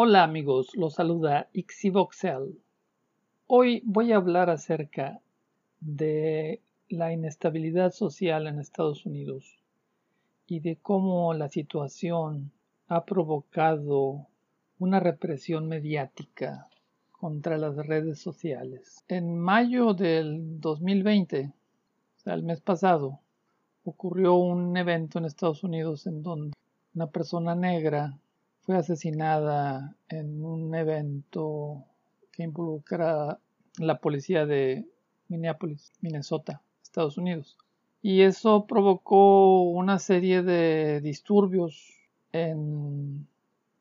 Hola amigos, los saluda Ixivoxel. Hoy voy a hablar acerca de la inestabilidad social en Estados Unidos y de cómo la situación ha provocado una represión mediática contra las redes sociales. En mayo del 2020, o sea, el mes pasado, ocurrió un evento en Estados Unidos en donde una persona negra fue asesinada en un evento que involucra la policía de Minneapolis, Minnesota, Estados Unidos. Y eso provocó una serie de disturbios en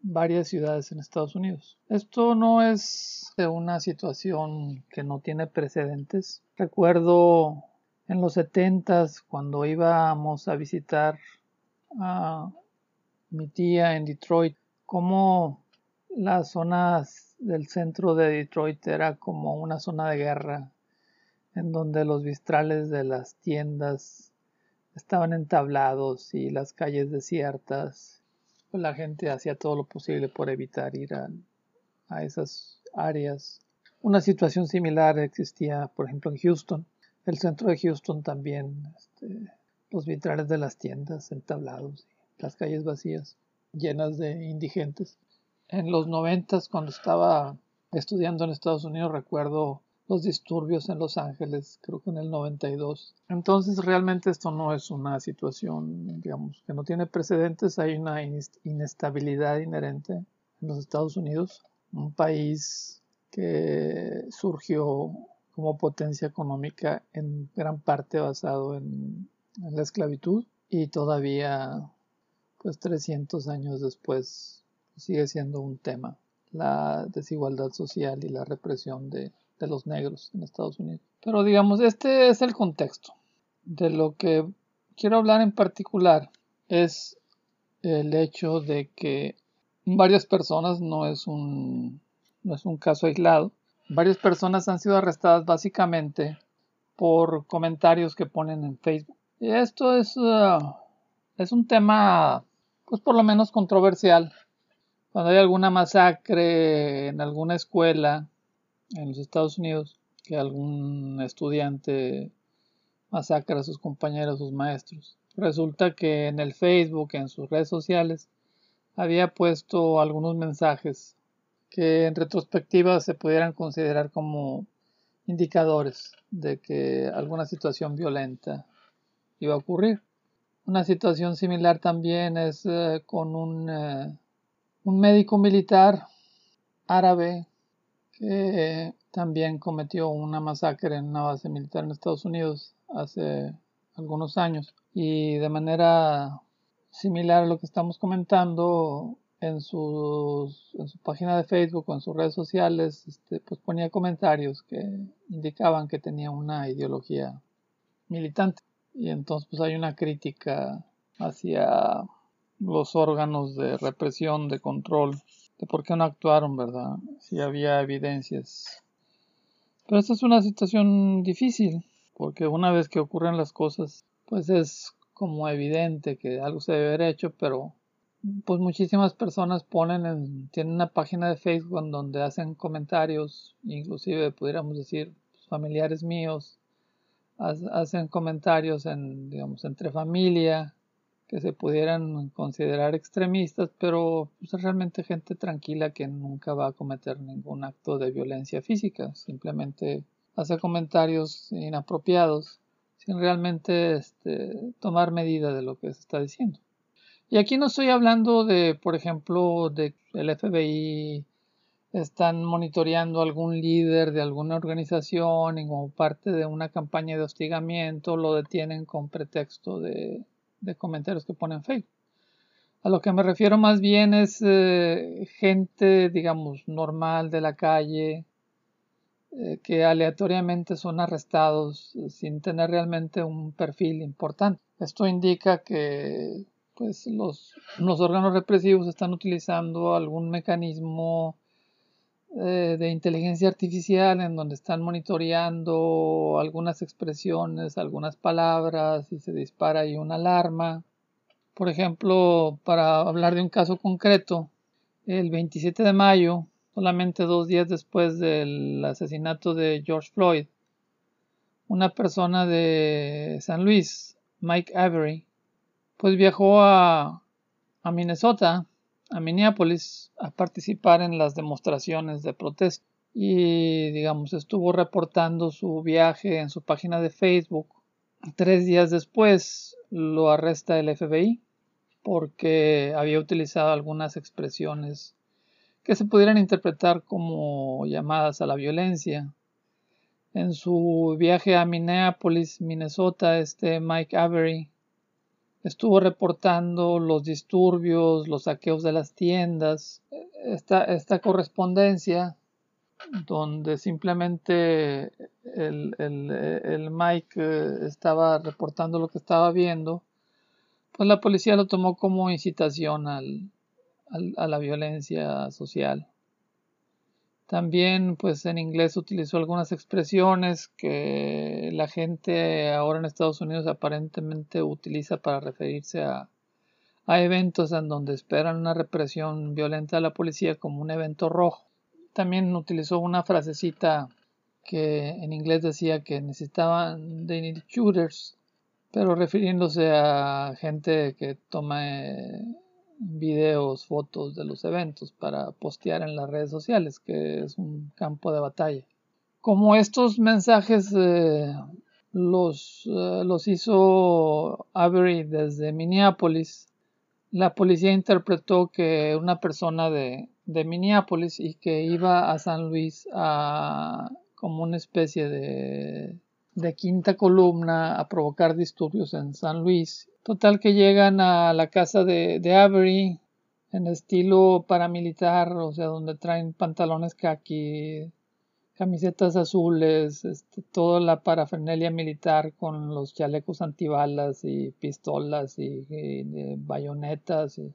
varias ciudades en Estados Unidos. Esto no es una situación que no tiene precedentes. Recuerdo en los 70 cuando íbamos a visitar a mi tía en Detroit como las zonas del centro de Detroit era como una zona de guerra en donde los vistrales de las tiendas estaban entablados y las calles desiertas. Pues la gente hacía todo lo posible por evitar ir a, a esas áreas. Una situación similar existía, por ejemplo, en Houston. El centro de Houston también, este, los vitrales de las tiendas entablados y las calles vacías llenas de indigentes. En los noventas, cuando estaba estudiando en Estados Unidos, recuerdo los disturbios en Los Ángeles, creo que en el 92. Entonces, realmente esto no es una situación, digamos, que no tiene precedentes. Hay una inestabilidad inherente en los Estados Unidos, un país que surgió como potencia económica en gran parte basado en, en la esclavitud y todavía pues 300 años después sigue siendo un tema la desigualdad social y la represión de, de los negros en Estados Unidos. Pero digamos, este es el contexto. De lo que quiero hablar en particular es el hecho de que varias personas, no es un, no es un caso aislado, varias personas han sido arrestadas básicamente por comentarios que ponen en Facebook. Y esto es, uh, es un tema pues por lo menos controversial. Cuando hay alguna masacre en alguna escuela en los Estados Unidos, que algún estudiante masacra a sus compañeros, sus maestros. Resulta que en el Facebook, en sus redes sociales, había puesto algunos mensajes que en retrospectiva se pudieran considerar como indicadores de que alguna situación violenta iba a ocurrir. Una situación similar también es eh, con un, eh, un, médico militar árabe que también cometió una masacre en una base militar en Estados Unidos hace algunos años. Y de manera similar a lo que estamos comentando, en, sus, en su página de Facebook o en sus redes sociales, este, pues ponía comentarios que indicaban que tenía una ideología militante. Y entonces pues hay una crítica hacia los órganos de represión, de control, de por qué no actuaron, ¿verdad? Si había evidencias. Pero esta es una situación difícil, porque una vez que ocurren las cosas, pues es como evidente que algo se debe haber hecho, pero pues muchísimas personas ponen en, tienen una página de Facebook donde hacen comentarios, inclusive pudiéramos decir familiares míos, hacen comentarios en, digamos, entre familia que se pudieran considerar extremistas, pero es pues, realmente gente tranquila que nunca va a cometer ningún acto de violencia física, simplemente hace comentarios inapropiados sin realmente este, tomar medida de lo que se está diciendo. Y aquí no estoy hablando de, por ejemplo, de el FBI están monitoreando algún líder de alguna organización y como parte de una campaña de hostigamiento lo detienen con pretexto de, comentarios que ponen Facebook. A lo que me refiero más bien es eh, gente, digamos, normal de la calle, eh, que aleatoriamente son arrestados sin tener realmente un perfil importante. Esto indica que pues, los, los órganos represivos están utilizando algún mecanismo eh, de inteligencia artificial en donde están monitoreando algunas expresiones, algunas palabras y se dispara ahí una alarma. Por ejemplo, para hablar de un caso concreto, el 27 de mayo, solamente dos días después del asesinato de George Floyd, una persona de San Luis, Mike Avery, pues viajó a, a Minnesota, a Minneapolis, a participar en las demostraciones de protesta. Y, digamos, estuvo reportando su viaje en su página de Facebook. Tres días después lo arresta el FBI porque había utilizado algunas expresiones que se pudieran interpretar como llamadas a la violencia. En su viaje a Minneapolis, Minnesota, este Mike Avery estuvo reportando los disturbios, los saqueos de las tiendas, esta, correspondencia donde simplemente el, el, Mike eh, estaba reportando lo que estaba viendo, pues la policía lo tomó como incitación al, a la violencia social. También, pues en inglés utilizó algunas expresiones que la gente ahora en Estados Unidos aparentemente utiliza para referirse a, a eventos en donde esperan una represión violenta de la policía como un evento rojo. También utilizó una frasecita que en inglés decía que necesitaban de shooters, pero refiriéndose a gente que toma videos, fotos de los eventos para postear en las redes sociales, que es un campo de batalla. Como estos mensajes eh, los, eh, los hizo Avery desde Minneapolis, la policía interpretó que una persona de, Minneapolis y que iba a San Luis a, como una especie de quinta columna a provocar disturbios en San Luis Total que llegan a la casa de, de Avery en estilo paramilitar, o sea, donde traen pantalones khaki, camisetas azules, este, toda la parafernalia militar con los chalecos antibalas y pistolas y, bayonetas y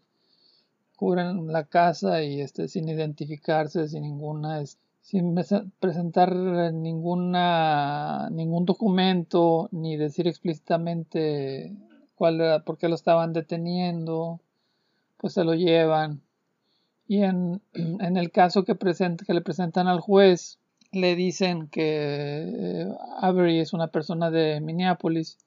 cubren la casa y este sin identificarse, sin ninguna sin presentar ninguna ningún documento ni decir explícitamente cuál por qué lo estaban deteniendo, pues se lo llevan. Y en, en el caso que, que le presentan al juez, le dicen que eh, Avery es una persona de Minneapolis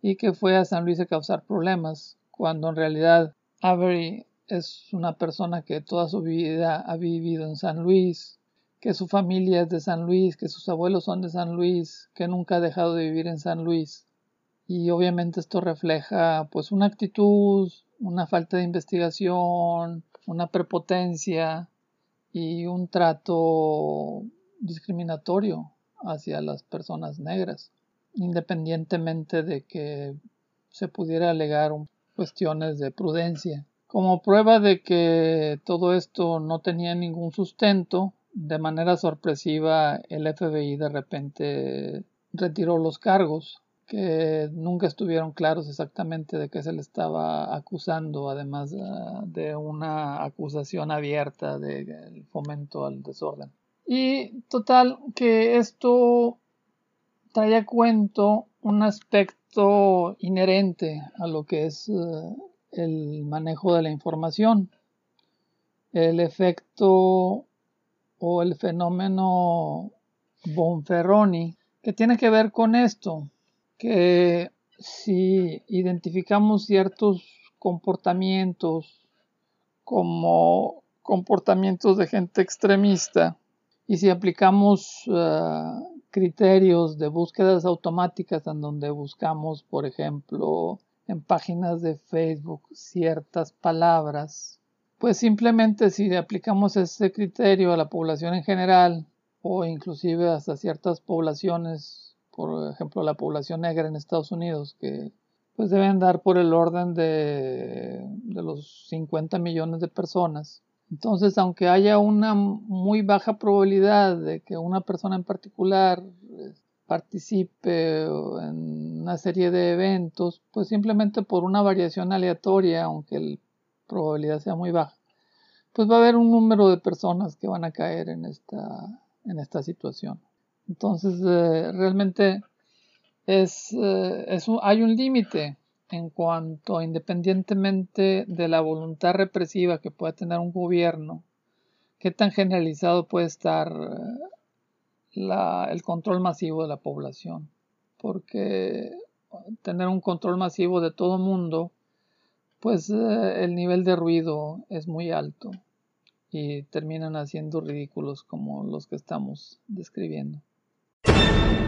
y que fue a San Luis a causar problemas, cuando en realidad Avery es una persona que toda su vida ha vivido en San Luis, que su familia es de San Luis, que sus abuelos son de San Luis, que nunca ha dejado de vivir en San Luis y obviamente esto refleja pues una actitud, una falta de investigación, una prepotencia y un trato discriminatorio hacia las personas negras, independientemente de que se pudiera alegar cuestiones de prudencia. Como prueba de que todo esto no tenía ningún sustento, de manera sorpresiva el FBI de repente retiró los cargos que nunca estuvieron claros exactamente de qué se le estaba acusando, además ah, de una acusación abierta de fomento al desorden. Y total, que esto trae a cuento un aspecto inherente a lo que es eh, el manejo de la información, el efecto o el fenómeno Bonferroni, que tiene que ver con esto, que si identificamos ciertos comportamientos como comportamientos de gente extremista y si aplicamos eh, criterios de búsquedas automáticas en donde buscamos, por ejemplo, en páginas de Facebook ciertas palabras, pues simplemente si aplicamos ese criterio a la población en general o inclusive hasta ciertas poblaciones por ejemplo, la población negra en Estados Unidos, que pues deben dar por el orden de, de los 50 millones de personas. Entonces, aunque haya una muy baja probabilidad de que una persona en particular eh, participe en una serie de eventos, pues simplemente por una variación aleatoria, aunque la probabilidad sea muy baja, pues va a haber un número de personas que van a caer en esta, en esta situación. Entonces, eh, realmente es, eh, hay un límite en cuanto independientemente de la voluntad represiva que pueda tener un gobierno, qué tan generalizado puede estar el control masivo de la población. Porque tener un control masivo de todo mundo, pues eh, el nivel de ruido es muy alto y terminan haciendo ridículos como los que estamos describiendo. you.